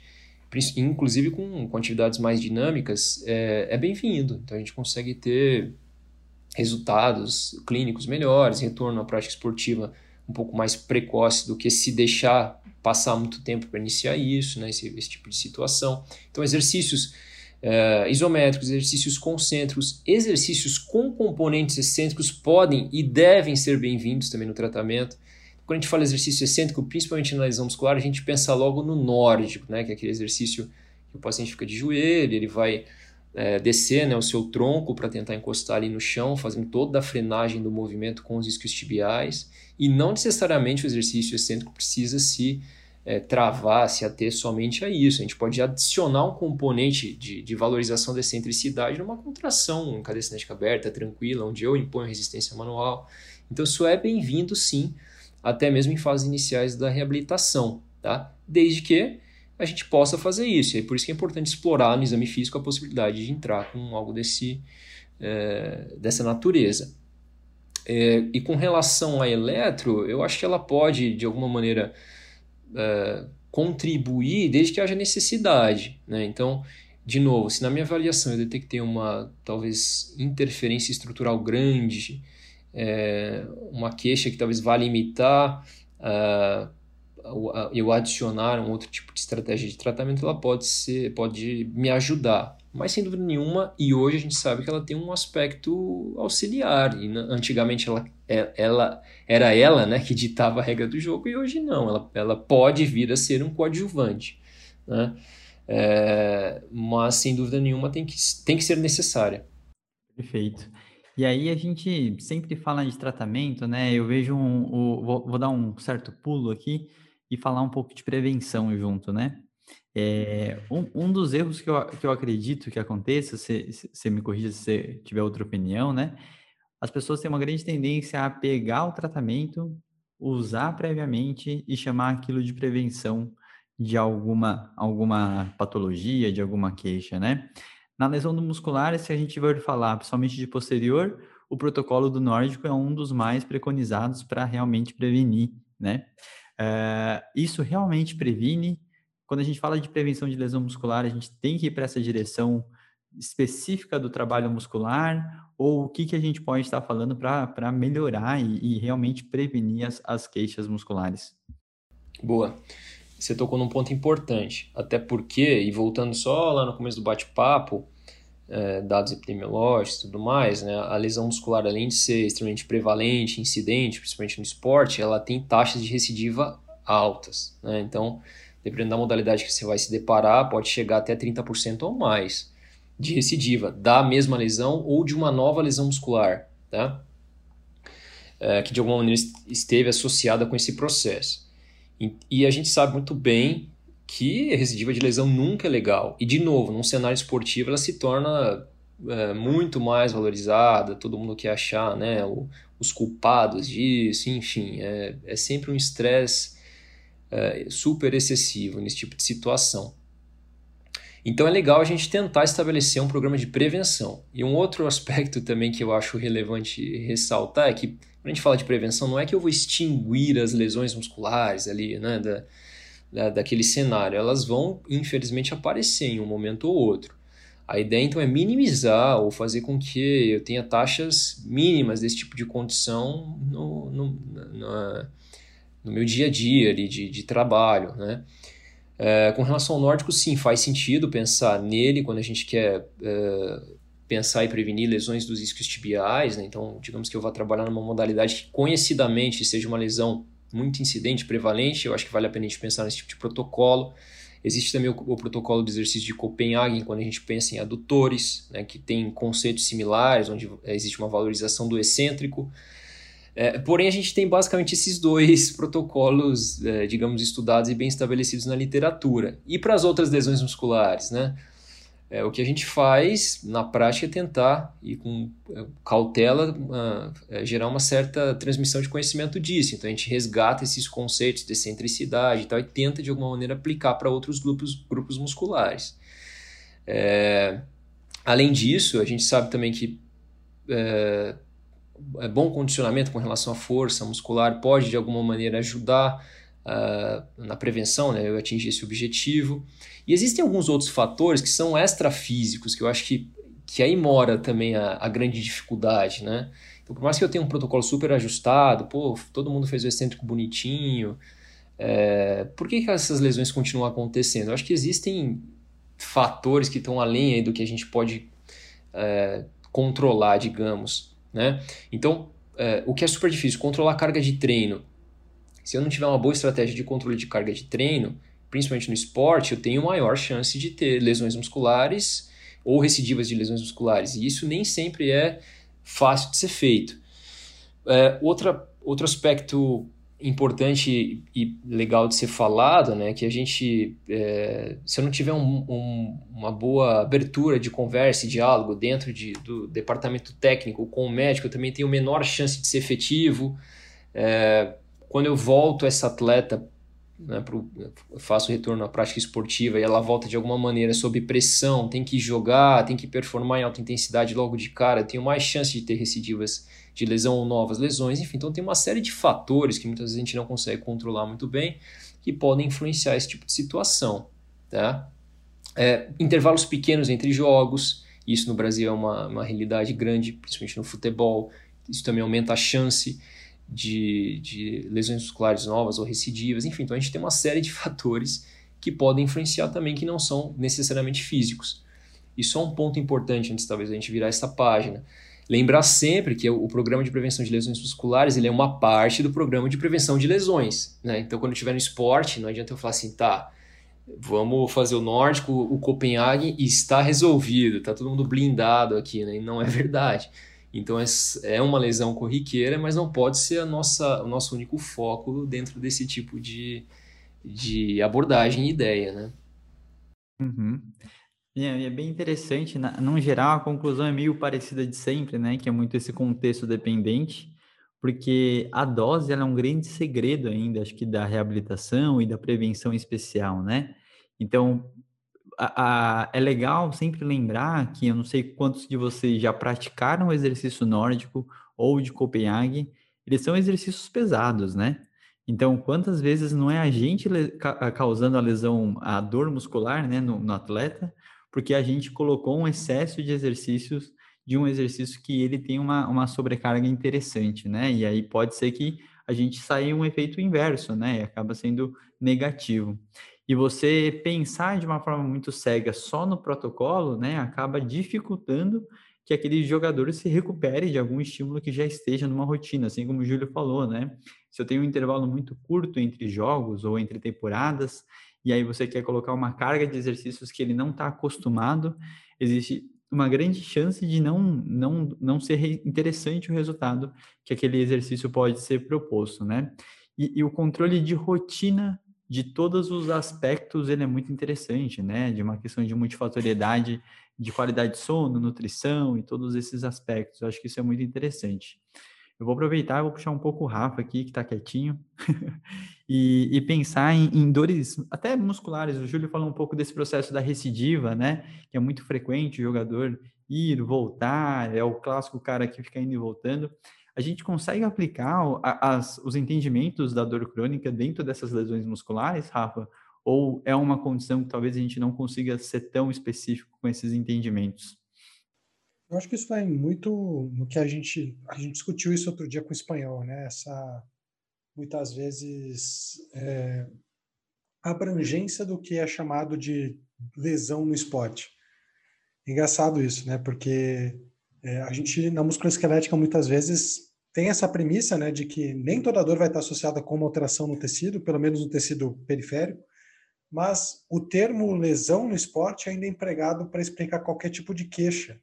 inclusive com, com atividades mais dinâmicas, é, é bem-vindo. Então a gente consegue ter resultados clínicos melhores, retorno à prática esportiva um pouco mais precoce do que se deixar passar muito tempo para iniciar isso, né, esse, esse, tipo de situação. Então, exercícios uh, isométricos, exercícios concêntricos, exercícios com componentes excêntricos podem e devem ser bem-vindos também no tratamento. Quando a gente fala exercício excêntrico, principalmente na lesão muscular, a gente pensa logo no nórdico, né, que é aquele exercício que o paciente fica de joelho, ele vai é, descer né, o seu tronco para tentar encostar ali no chão, fazendo toda a frenagem do movimento com os isquios tibiais. E não necessariamente o exercício excêntrico precisa se é, travar, se ater somente a isso. A gente pode adicionar um componente de, de valorização da excentricidade numa contração cadeia cinética aberta, tranquila, onde eu imponho resistência manual. Então, isso é bem-vindo sim, até mesmo em fases iniciais da reabilitação, tá? Desde que a gente possa fazer isso. E é por isso que é importante explorar no exame físico a possibilidade de entrar com algo desse, é, dessa natureza. É, e com relação à eletro, eu acho que ela pode, de alguma maneira, é, contribuir desde que haja necessidade. Né? Então, de novo, se na minha avaliação eu detectei uma, talvez, interferência estrutural grande, é, uma queixa que talvez vá limitar uh, eu adicionar um outro tipo de estratégia de tratamento, ela pode ser, pode me ajudar. Mas sem dúvida nenhuma, e hoje a gente sabe que ela tem um aspecto auxiliar. E antigamente ela, é, ela era ela, né, que ditava a regra do jogo e hoje não. Ela, ela pode vir a ser um coadjuvante, né? É, mas sem dúvida nenhuma tem que, tem que ser necessária. Perfeito. E aí a gente sempre fala de tratamento, né? Eu vejo um, um vou, vou dar um certo pulo aqui e falar um pouco de prevenção junto, né? É, um, um, dos erros que eu, que eu acredito que aconteça, você me corrija se você tiver outra opinião, né? As pessoas têm uma grande tendência a pegar o tratamento, usar previamente e chamar aquilo de prevenção de alguma, alguma patologia, de alguma queixa, né? Na lesão do muscular, se a gente for falar principalmente de posterior, o protocolo do nórdico é um dos mais preconizados para realmente prevenir, né? Uh, isso realmente previne. Quando a gente fala de prevenção de lesão muscular, a gente tem que ir para essa direção específica do trabalho muscular ou o que, que a gente pode estar falando para melhorar e, e, realmente prevenir as, as queixas musculares? Boa. Você tocou num ponto importante, até porque, e voltando só lá no começo do bate-papo, é, dados epidemiológicos e tudo mais, né, a lesão muscular, além de ser extremamente prevalente, incidente, principalmente no esporte, ela tem taxas de recidiva altas. Né? Então, dependendo da modalidade que você vai se deparar, pode chegar até 30% ou mais de recidiva da mesma lesão ou de uma nova lesão muscular, tá? É, que de alguma maneira esteve associada com esse processo. E, e a gente sabe muito bem que recidiva de lesão nunca é legal. E, de novo, num cenário esportivo, ela se torna é, muito mais valorizada, todo mundo quer achar né, o, os culpados disso, enfim, é, é sempre um estresse é, super excessivo nesse tipo de situação. Então é legal a gente tentar estabelecer um programa de prevenção. E um outro aspecto também que eu acho relevante ressaltar é que, quando a gente fala de prevenção, não é que eu vou extinguir as lesões musculares ali, né, da, da, daquele cenário. Elas vão, infelizmente, aparecer em um momento ou outro. A ideia, então, é minimizar ou fazer com que eu tenha taxas mínimas desse tipo de condição no, no, no, no meu dia a dia ali, de, de trabalho, né? É, com relação ao nórdico, sim, faz sentido pensar nele quando a gente quer é, pensar e prevenir lesões dos isquios tibiais, né? Então, digamos que eu vá trabalhar numa modalidade que conhecidamente seja uma lesão muito incidente, prevalente, eu acho que vale a pena a gente pensar nesse tipo de protocolo. Existe também o, o protocolo de exercício de Copenhagen, quando a gente pensa em adutores, né, que tem conceitos similares, onde existe uma valorização do excêntrico. É, porém, a gente tem basicamente esses dois protocolos, é, digamos, estudados e bem estabelecidos na literatura. E para as outras lesões musculares, né? É, o que a gente faz na prática é tentar, e com é, cautela, uh, gerar uma certa transmissão de conhecimento disso. Então a gente resgata esses conceitos de centricidade e tal e tenta de alguma maneira aplicar para outros grupos, grupos musculares. É, além disso, a gente sabe também que é, é, bom condicionamento com relação à força muscular pode de alguma maneira ajudar uh, na prevenção, né, eu atingir esse objetivo. E existem alguns outros fatores que são extrafísicos, que eu acho que, que aí mora também a, a grande dificuldade, né? Então, por mais que eu tenha um protocolo super ajustado, pô, todo mundo fez o excêntrico bonitinho, é, por que, que essas lesões continuam acontecendo? Eu acho que existem fatores que estão além do que a gente pode é, controlar, digamos, né? Então, é, o que é super difícil, controlar a carga de treino. Se eu não tiver uma boa estratégia de controle de carga de treino, principalmente no esporte, eu tenho maior chance de ter lesões musculares ou recidivas de lesões musculares. E isso nem sempre é fácil de ser feito. É, outra, outro aspecto importante e legal de ser falado, né, que a gente, é, se eu não tiver um, um, uma boa abertura de conversa e diálogo dentro de, do departamento técnico com o médico, eu também tenho menor chance de ser efetivo. É, Quando eu volto essa atleta, né, pro, faço retorno à prática esportiva e ela volta de alguma maneira sob pressão, tem que jogar, tem que performar em alta intensidade logo de cara, tenho mais chance de ter recidivas de lesão ou novas lesões, enfim, então tem uma série de fatores que muitas vezes a gente não consegue controlar muito bem que podem influenciar esse tipo de situação. Tá? É, intervalos pequenos entre jogos, isso no Brasil é uma, uma realidade grande, principalmente no futebol, isso também aumenta a chance de, de lesões musculares novas ou recidivas, enfim, então a gente tem uma série de fatores que podem influenciar também que não são necessariamente físicos. Isso é um ponto importante antes talvez a gente virar essa página. Lembrar sempre que o programa de prevenção de lesões musculares ele é uma parte do programa de prevenção de lesões. Né? Então, quando estiver no esporte, não adianta eu falar assim, tá, vamos fazer o nórdico, o Copenhague e está resolvido, está todo mundo blindado aqui, né? E não é verdade. Então é, é uma lesão corriqueira, mas não pode ser a nossa, o nosso único foco dentro desse tipo de, de abordagem e ideia, né? Uhum. É, é bem interessante, na, no geral a conclusão é meio parecida de sempre, né? Que é muito esse contexto dependente, porque a dose é um grande segredo ainda, acho que da reabilitação e da prevenção especial, né? Então, a, a, é legal sempre lembrar que eu não sei quantos de vocês já praticaram o exercício nórdico ou de Copenhague, eles são exercícios pesados, né? Então, quantas vezes não é a gente causando a lesão, a dor muscular, né, no, no atleta, porque a gente colocou um excesso de exercícios de um exercício que ele tem uma, uma sobrecarga interessante, né? E aí pode ser que a gente saia um efeito inverso, né? E acaba sendo negativo. E você pensar de uma forma muito cega só no protocolo, né? Acaba dificultando que aquele jogador se recupere de algum estímulo que já esteja numa rotina, assim como o Júlio falou, né? Se eu tenho um intervalo muito curto entre jogos ou entre temporadas, e aí você quer colocar uma carga de exercícios que ele não está acostumado, existe uma grande chance de não, não, não ser interessante o resultado que aquele exercício pode ser proposto, né? E, e, o controle de rotina de todos os aspectos, ele é muito interessante, né? De uma questão de multifatoriedade, de qualidade de sono, nutrição e todos esses aspectos. Eu acho que isso é muito interessante. Eu vou aproveitar, vou puxar um pouco o Rafa aqui, que está quietinho, e, e, pensar em, em, dores até musculares. O Júlio falou um pouco desse processo da recidiva, né? Que é muito frequente o jogador ir, voltar, é o clássico cara que fica indo e voltando. A gente consegue aplicar as, os entendimentos da dor crônica dentro dessas lesões musculares, Rafa? Ou é uma condição que talvez a gente não consiga ser tão específico com esses entendimentos? Eu acho que isso vai muito no que a gente a gente discutiu isso outro dia com o espanhol, né? Essa muitas vezes é, abrangência do que é chamado de lesão no esporte. Engraçado isso, né? Porque é, a gente na musculoesquelética muitas vezes tem essa premissa, né, de que nem toda dor vai estar associada com uma alteração no tecido, pelo menos no tecido periférico, mas o termo lesão no esporte ainda é empregado para explicar qualquer tipo de queixa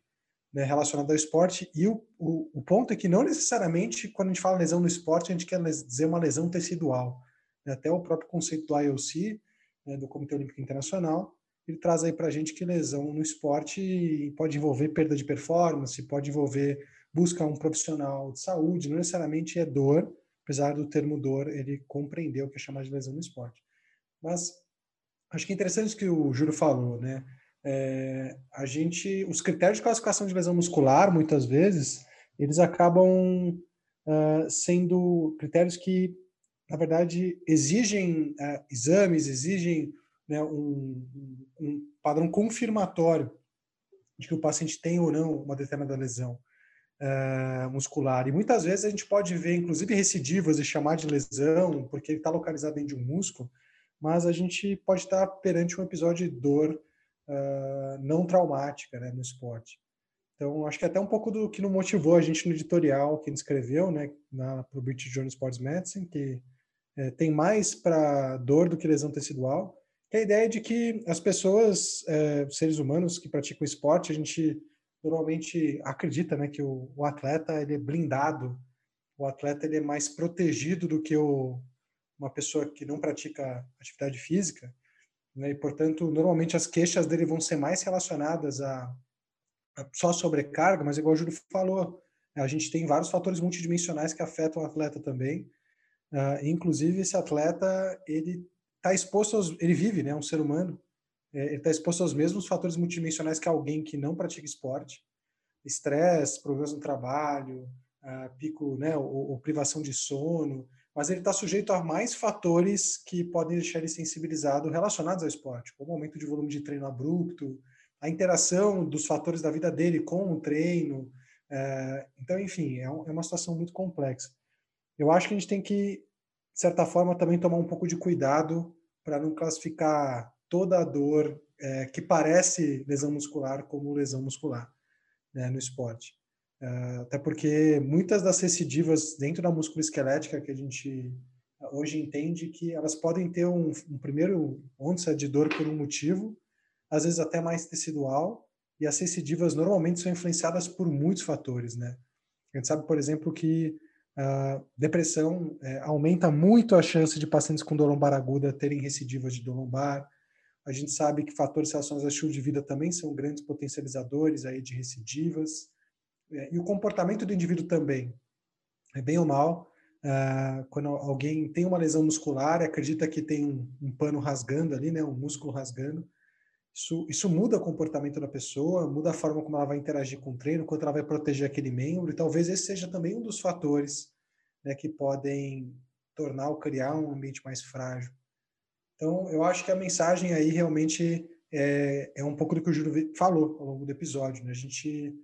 né, relacionado ao esporte. E o, o, o, ponto é que não necessariamente, quando a gente fala lesão no esporte, a gente quer dizer uma lesão tecidual. Né? Até o próprio conceito do IOC, né, do Comitê Olímpico Internacional, ele traz aí para a gente que lesão no esporte pode envolver perda de performance, pode envolver busca um profissional de saúde, não necessariamente é dor, apesar do termo dor ele compreendeu o que é chamado de lesão no esporte. Mas acho que é interessante isso que o Júlio falou, né? é, a gente, os critérios de classificação de lesão muscular, muitas vezes, eles acabam uh, sendo critérios que, na verdade, exigem uh, exames, exigem né, um, um, padrão confirmatório de que o paciente tem ou não uma determinada lesão uh, muscular. E muitas vezes a gente pode ver, inclusive, recidivas e chamar de lesão, porque ele está localizado dentro de um músculo, mas a gente pode estar perante um episódio de dor uh, não traumática né, no esporte. Então, acho que até um pouco do que nos motivou a gente no editorial que a gente escreveu né, para o British Journal Sports Medicine, que é, tem mais para dor do que lesão tecidual, que é a ideia de que as pessoas, é, seres humanos que praticam esporte, a gente normalmente acredita né, que o, o, atleta ele é blindado, o atleta ele é mais protegido do que o, uma pessoa que não pratica atividade física, né? E, portanto, normalmente as queixas dele vão ser mais relacionadas a, a só sobrecarga, mas igual o Júlio falou, a gente tem vários fatores multidimensionais que afetam o atleta também. Uh, inclusive, esse atleta, ele está exposto aos, ele vive, né, um ser humano, é, ele está exposto aos mesmos fatores multidimensionais que alguém que não pratica esporte, estresse, problemas no trabalho, pico, né, ou, ou, privação de sono, mas ele está sujeito a mais fatores que podem deixar ele sensibilizado relacionados ao esporte, como aumento de volume de treino abrupto, a interação dos fatores da vida dele com o treino. Uh, então, enfim, é, um, é uma situação muito complexa. Eu acho que a gente tem que, certa forma, também tomar um pouco de cuidado para não classificar toda a dor é, que parece lesão muscular como lesão muscular né, no esporte. É, até porque muitas das recidivas dentro da musculoesquelética que a gente hoje entende que elas podem ter um, um primeiro onça de dor por um motivo, às vezes até mais tecidual, e as recidivas normalmente são influenciadas por muitos fatores, né? A gente sabe, por exemplo, que a depressão é, aumenta muito a chance de pacientes com dor lombar aguda terem recidivas de dor lombar. A gente sabe que fatores relacionados ao estilo de vida também são grandes potencializadores aí de recidivas. É, e o comportamento do indivíduo também. É bem ou mal, uh, quando alguém tem uma lesão muscular, acredita que tem um, um pano rasgando ali, né, um músculo rasgando, isso, isso muda o comportamento da pessoa, muda a forma como ela vai interagir com o treino, quanto ela vai proteger aquele membro, e talvez esse seja também um dos fatores né, que podem tornar ou criar um ambiente mais frágil. Então, eu acho que a mensagem aí realmente é, é um pouco do que o Júlio falou ao longo do episódio. Né? A, gente,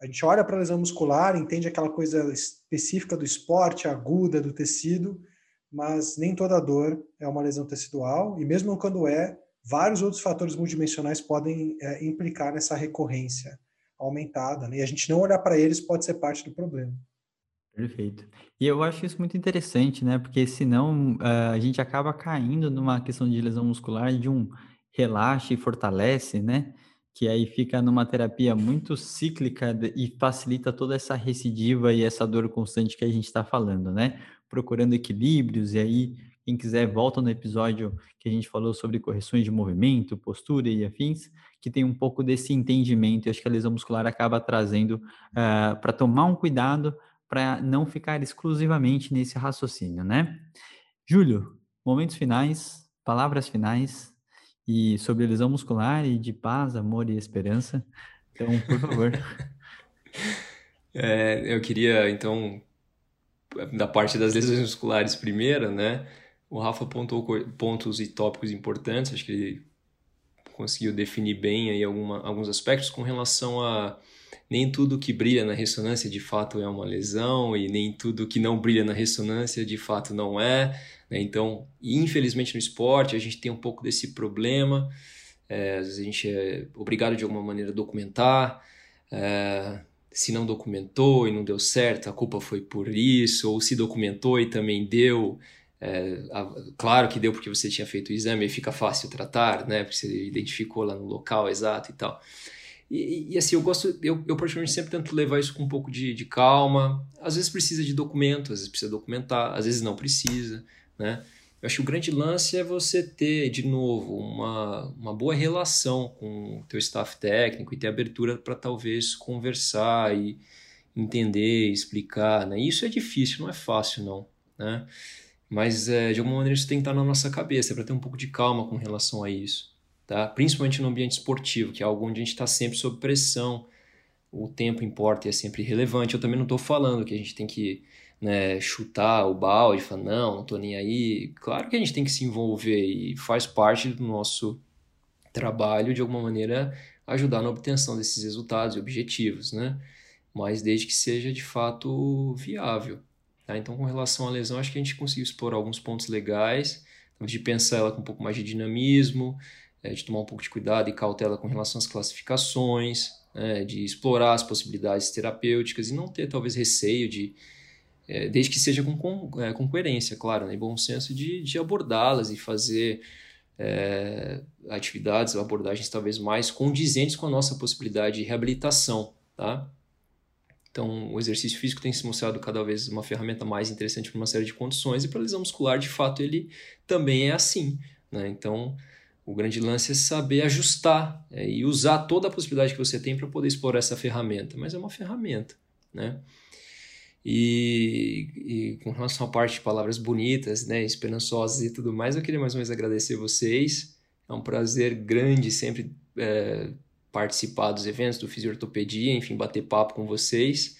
a gente olha para a lesão muscular, entende aquela coisa específica do esporte, aguda, do tecido, mas nem toda dor é uma lesão tecidual, e mesmo quando é, vários outros fatores multidimensionais podem é, implicar nessa recorrência aumentada, né? e a gente não olhar para eles pode ser parte do problema. Perfeito. E eu acho isso muito interessante, né? Porque senão uh, a gente acaba caindo numa questão de lesão muscular de um relaxa e fortalece, né? Que aí fica numa terapia muito cíclica e facilita toda essa recidiva e essa dor constante que a gente está falando, né? Procurando equilíbrios e aí quem quiser, volta no episódio que a gente falou sobre correções de movimento, postura e afins, que tem um pouco desse entendimento. E acho que a lesão muscular acaba trazendo uh, ah, para tomar um cuidado para não ficar exclusivamente nesse raciocínio, né? Júlio, momentos finais, palavras finais e sobre lesão muscular e de paz, amor e esperança. Então, por favor. é, eu queria, então, da parte das lesões musculares primeiro, né? O Rafa apontou pontos e tópicos importantes, acho que ele conseguiu definir bem aí alguma, alguns aspectos com relação a nem tudo que brilha na ressonância de fato é uma lesão e nem tudo que não brilha na ressonância de fato não é. Né? Então, infelizmente no esporte a gente tem um pouco desse problema. É, às vezes a gente é obrigado de alguma maneira a documentar. É, se não documentou e não deu certo, a culpa foi por isso, ou se documentou e também deu, é, a, claro que deu porque você tinha feito o exame e fica fácil tratar, né? Porque você identificou lá no local exato e tal. E, e assim, eu gosto, eu, eu particularmente sempre tento levar isso com um pouco de, de calma. Às vezes precisa de documento, às vezes precisa documentar, às vezes não precisa, né? Eu acho que o grande lance é você ter, de novo, uma, uma boa relação com o teu staff técnico e ter abertura para talvez conversar e entender, explicar, né? Isso é difícil, não é fácil não, né? Mas é, de alguma maneira isso tem que estar na nossa cabeça, para ter um pouco de calma com relação a isso. Tá? Principalmente no ambiente esportivo, que é algo onde a gente está sempre sob pressão, o tempo importa e é sempre relevante. Eu também não estou falando que a gente tem que né, chutar o balde, falar, não, não estou nem aí. Claro que a gente tem que se envolver e faz parte do nosso trabalho, de alguma maneira, ajudar na obtenção desses resultados e objetivos, né? Mas desde que seja de fato viável. Tá? Então, com relação à lesão, acho que a gente conseguiu explorar alguns pontos legais, de pensar ela com um pouco mais de dinamismo, é, de tomar um pouco de cuidado e cautela com relação às classificações, é, de explorar as possibilidades terapêuticas e não ter talvez receio de, é, desde que seja com, é, com coerência, claro, né, bom senso de, de abordá-las e fazer é, atividades, abordagens talvez mais condizentes com a nossa possibilidade de reabilitação, tá? Então, o exercício físico tem se mostrado cada vez uma ferramenta mais interessante para uma série de condições e para a lesão muscular, de fato, ele também é assim. Né? Então, o grande lance é saber ajustar é, e usar toda a possibilidade que você tem para poder explorar essa ferramenta. Mas é uma ferramenta. Né? E, e, com relação à parte de palavras bonitas, né, esperançosas e tudo mais, eu queria mais uma vez agradecer vocês. É um prazer grande sempre é, participar dos eventos do Fisiortopedia, enfim, bater papo com vocês.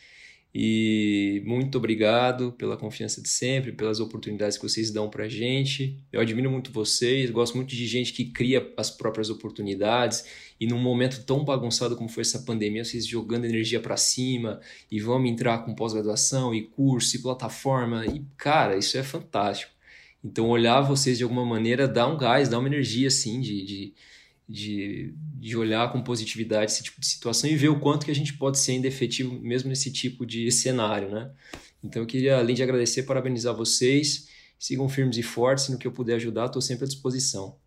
E muito obrigado pela confiança de sempre, pelas oportunidades que vocês dão para gente. Eu admiro muito vocês, gosto muito de gente que cria as próprias oportunidades. E num momento tão bagunçado como foi essa pandemia, vocês jogando energia para cima e vamos entrar com pós-graduação e curso e plataforma. E cara, isso é fantástico. Então, olhar vocês de alguma maneira dá um gás, dá uma energia assim de, de de, de olhar com positividade esse tipo de situação e ver o quanto que a gente pode ser ainda efetivo mesmo nesse tipo de cenário, né? Então eu queria, além de agradecer, parabenizar vocês, sigam firmes e fortes, no que eu puder ajudar, estou sempre à disposição.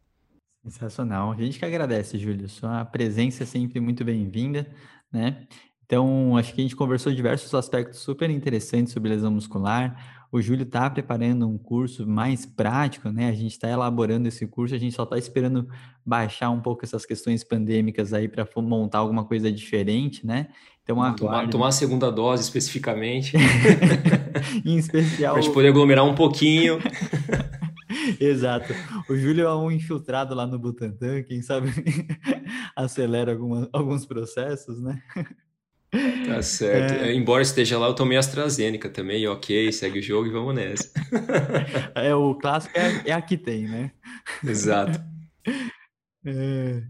Sensacional. A gente que agradece, Júlio. Sua presença é sempre muito bem-vinda, né? Então, acho que a gente conversou diversos aspectos super interessantes sobre lesão muscular, o Júlio está preparando um curso mais prático, né? A gente está elaborando esse curso, a gente só está esperando baixar um pouco essas questões pandêmicas aí para montar alguma coisa diferente, né? Então, tomar, tomar a segunda dose especificamente. em especial. para a gente poder aglomerar um pouquinho. Exato. O Júlio é um infiltrado lá no Butantan, quem sabe acelera alguma, alguns processos, né? Tá certo. É... Embora esteja lá, eu tomei AstraZeneca também, ok, segue o jogo e vamos nessa. é, o clássico é, é a que tem, né? Exato. É,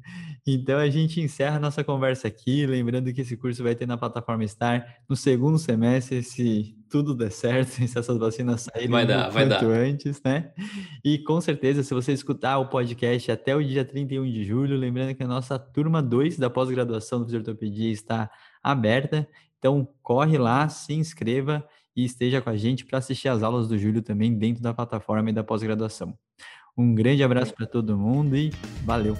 então a gente encerra a nossa conversa aqui, lembrando que esse curso vai ter na plataforma Star no segundo semestre, se tudo der certo, se essas vacinas saírem vai dar, vai dar. antes, né? E com certeza, se você escutar o podcast até o dia 31 de julho, lembrando que a nossa turma 2 da pós-graduação do Fisioterapia está aberta. Então, corre lá, se inscreva e esteja com a gente para assistir as aulas do Júlio também dentro da plataforma e da pós-graduação. Um grande abraço para todo mundo e valeu!